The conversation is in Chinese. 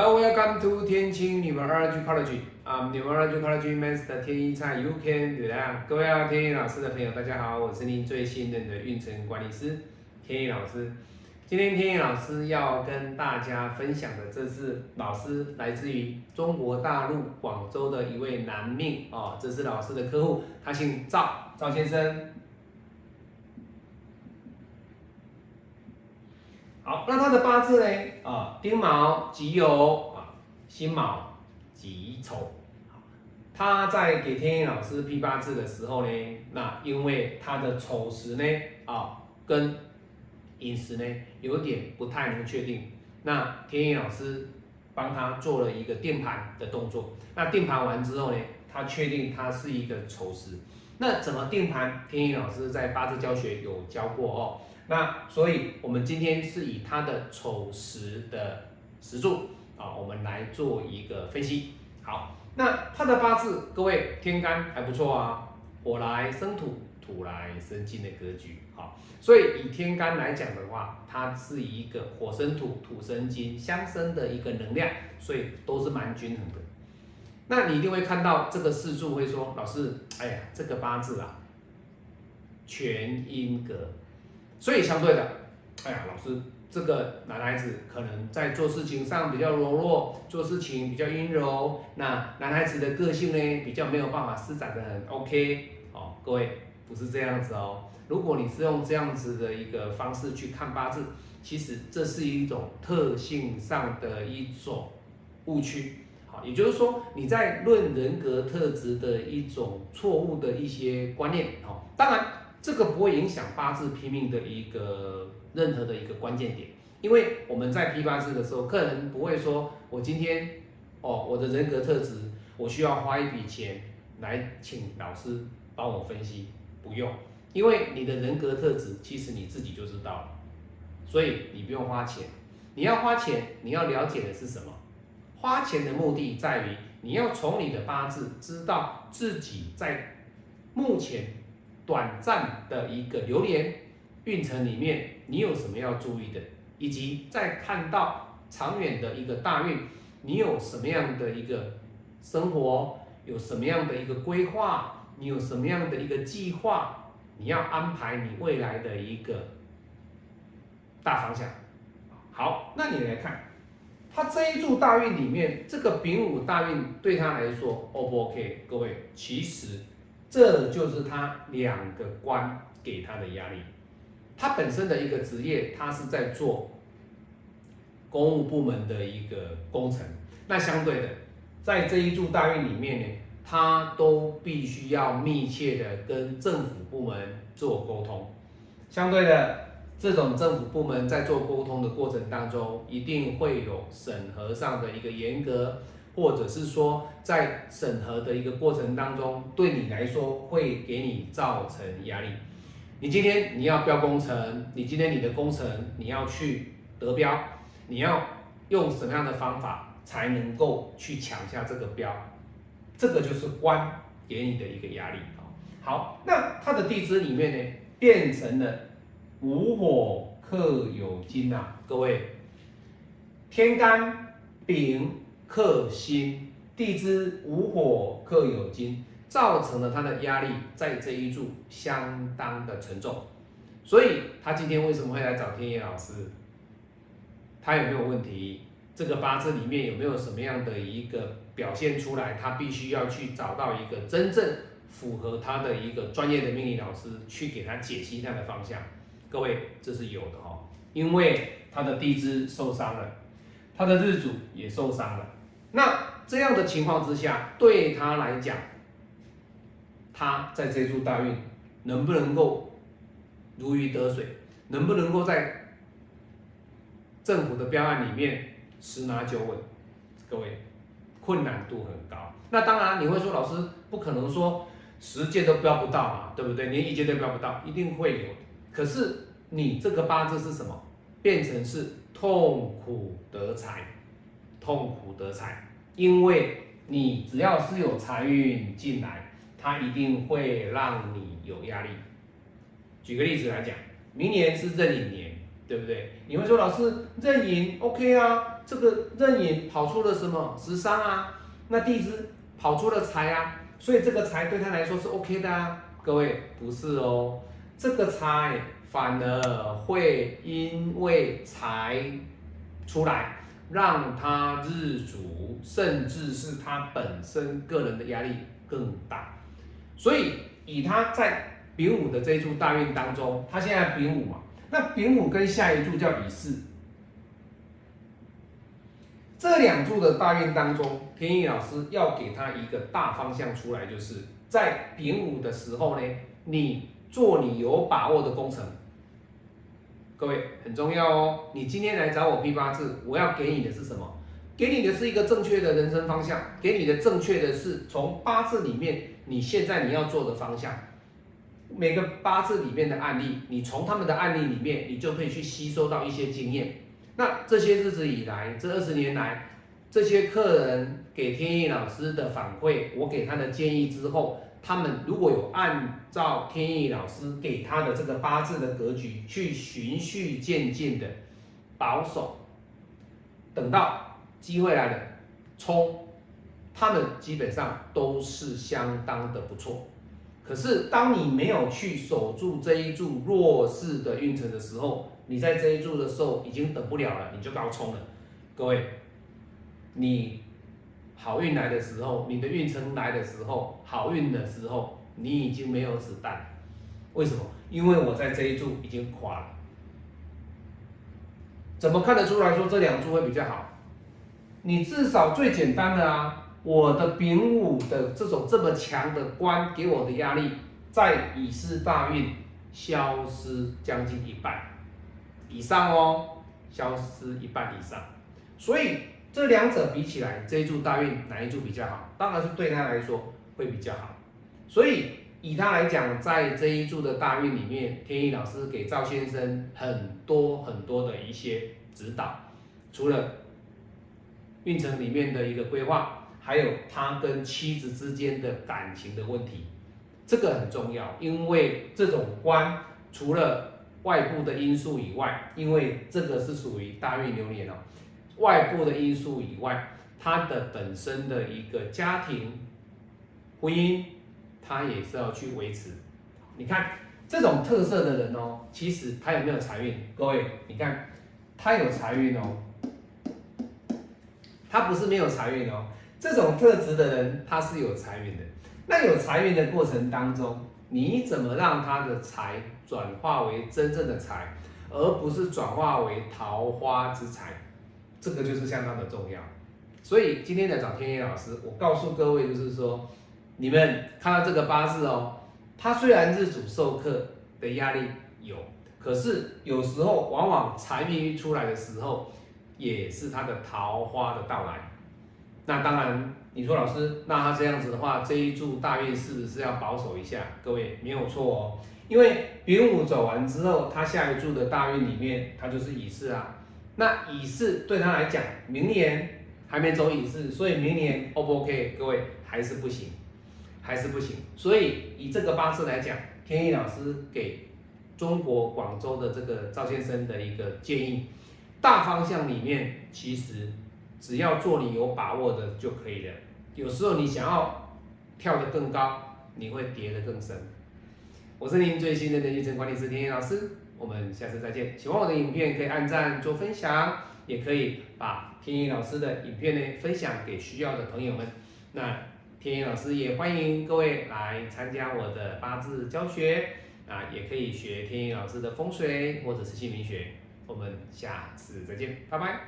Hello, welcome to 天青 Numerology College. 啊 Numerology College Master 天一蔡 You can do that. 各位啊，天一老师的朋友，大家好，我是您最信任的运程管理师天一老师。今天天一老师要跟大家分享的，这是老师来自于中国大陆广州的一位男命哦，这是老师的客户，他姓赵，赵先生。好，那他的八字呢？啊，丁卯己酉啊，辛卯己丑。他在给天印老师批八字的时候呢，那因为他的丑时呢，啊，跟寅时呢有点不太能确定。那天印老师帮他做了一个定盘的动作。那定盘完之后呢，他确定他是一个丑时。那怎么定盘？天印老师在八字教学有教过哦。那所以，我们今天是以他的丑时的时柱啊，我们来做一个分析。好，那他的八字，各位天干还不错啊，火来生土，土来生金的格局。好，所以以天干来讲的话，它是一个火生土，土生金相生的一个能量，所以都是蛮均衡的。那你一定会看到这个四柱会说，老师，哎呀，这个八字啊，全阴格。所以相对的，哎呀，老师，这个男孩子可能在做事情上比较柔弱，做事情比较阴柔。那男孩子的个性呢，比较没有办法施展的很 OK 哦。各位不是这样子哦。如果你是用这样子的一个方式去看八字，其实这是一种特性上的一种误区。好，也就是说你在论人格特质的一种错误的一些观念。好，当然。这个不会影响八字批命的一个任何的一个关键点，因为我们在批八字的时候，客人不会说我今天哦我的人格特质，我需要花一笔钱来请老师帮我分析，不用，因为你的人格特质其实你自己就知道了，所以你不用花钱。你要花钱，你要了解的是什么？花钱的目的在于你要从你的八字知道自己在目前。短暂的一个流年运程里面，你有什么要注意的？以及在看到长远的一个大运，你有什么样的一个生活？有什么样的一个规划？你有什么样的一个计划？你要安排你未来的一个大方向。好，那你来看，他这一柱大运里面，这个丙午大运对他来说，O 不 OK？各位，其实。这就是他两个官给他的压力。他本身的一个职业，他是在做公务部门的一个工程。那相对的，在这一柱大运里面呢，他都必须要密切的跟政府部门做沟通。相对的，这种政府部门在做沟通的过程当中，一定会有审核上的一个严格。或者是说，在审核的一个过程当中，对你来说会给你造成压力。你今天你要标工程，你今天你的工程你要去得标，你要用什么样的方法才能够去抢下这个标？这个就是官给你的一个压力啊。好，那它的地支里面呢，变成了无火克有金呐，各位，天干丙。克辛，地支午火克有金，造成了他的压力在这一柱相当的沉重，所以他今天为什么会来找天野老师？他有没有问题？这个八字里面有没有什么样的一个表现出来？他必须要去找到一个真正符合他的一个专业的命理老师去给他解析他的方向。各位，这是有的哦，因为他的地支受伤了，他的日主也受伤了。那这样的情况之下，对他来讲，他在这柱大运能不能够如鱼得水，能不能够在政府的标案里面十拿九稳？各位，困难度很高。那当然你会说，老师不可能说十件都标不到嘛，对不对？连一件都标不到，一定会有。可是你这个八字是什么？变成是痛苦得财。痛苦得财，因为你只要是有财运进来，它一定会让你有压力。举个例子来讲，明年是壬寅年，对不对？你会说老师壬寅 OK 啊，这个壬寅跑出了什么食伤啊？那地支跑出了财啊，所以这个财对他来说是 OK 的啊。各位不是哦，这个财反而会因为财出来，让他日主甚至是他本身个人的压力更大。所以以他在丙午的这一柱大运当中，他现在丙午嘛，那丙午跟下一柱叫乙巳。这两柱的大运当中，天意老师要给他一个大方向出来，就是在丙午的时候呢，你做你有把握的工程。各位很重要哦，你今天来找我批八字，我要给你的是什么？给你的是一个正确的人生方向，给你的正确的是从八字里面你现在你要做的方向。每个八字里面的案例，你从他们的案例里面，你就可以去吸收到一些经验。那这些日子以来，这二十年来，这些客人给天意老师的反馈，我给他的建议之后，他们如果有按照天意老师给他的这个八字的格局去循序渐进的保守，等到机会来了冲，他们基本上都是相当的不错。可是当你没有去守住这一柱弱势的运程的时候，你在这一柱的时候已经等不了了，你就高冲了。各位，你好运来的时候，你的运程来的时候，好运的时候，你已经没有子弹。为什么？因为我在这一柱已经垮了。怎么看得出来说这两柱会比较好？你至少最简单的啊，我的丙午的这种这么强的官给我的压力，在乙巳大运消失将近一半。以上哦，消失一半以上，所以这两者比起来，这一柱大运哪一柱比较好？当然是对他来说会比较好。所以以他来讲，在这一柱的大运里面，天意老师给赵先生很多很多的一些指导，除了运程里面的一个规划，还有他跟妻子之间的感情的问题，这个很重要，因为这种关除了外部的因素以外，因为这个是属于大运流年哦。外部的因素以外，他的本身的一个家庭、婚姻，他也是要去维持。你看这种特色的人哦，其实他有没有财运？各位，你看他有财运哦，他不是没有财运哦。这种特质的人，他是有财运的。那有财运的过程当中，你怎么让他的财转化为真正的财，而不是转化为桃花之财？这个就是相当的重要。所以今天来找天野老师，我告诉各位，就是说，你们看到这个八字哦，他虽然日主受克的压力有，可是有时候往往财运出来的时候，也是他的桃花的到来。那当然。你说老师，那他这样子的话，这一柱大运是不是要保守一下？各位没有错哦，因为丙午走完之后，他下一柱的大运里面，他就是乙巳啊。那乙巳对他来讲，明年还没走乙巳，所以明年 O 不 OK？各位还是不行，还是不行。所以以这个八字来讲，天意老师给中国广州的这个赵先生的一个建议，大方向里面其实只要做你有把握的就可以了。有时候你想要跳得更高，你会跌得更深。我是您最新的人气层管理师田野老师，我们下次再见。喜欢我的影片可以按赞做分享，也可以把田野老师的影片呢分享给需要的朋友们。那田野老师也欢迎各位来参加我的八字教学啊，也可以学田野老师的风水或者是姓名学。我们下次再见，拜拜。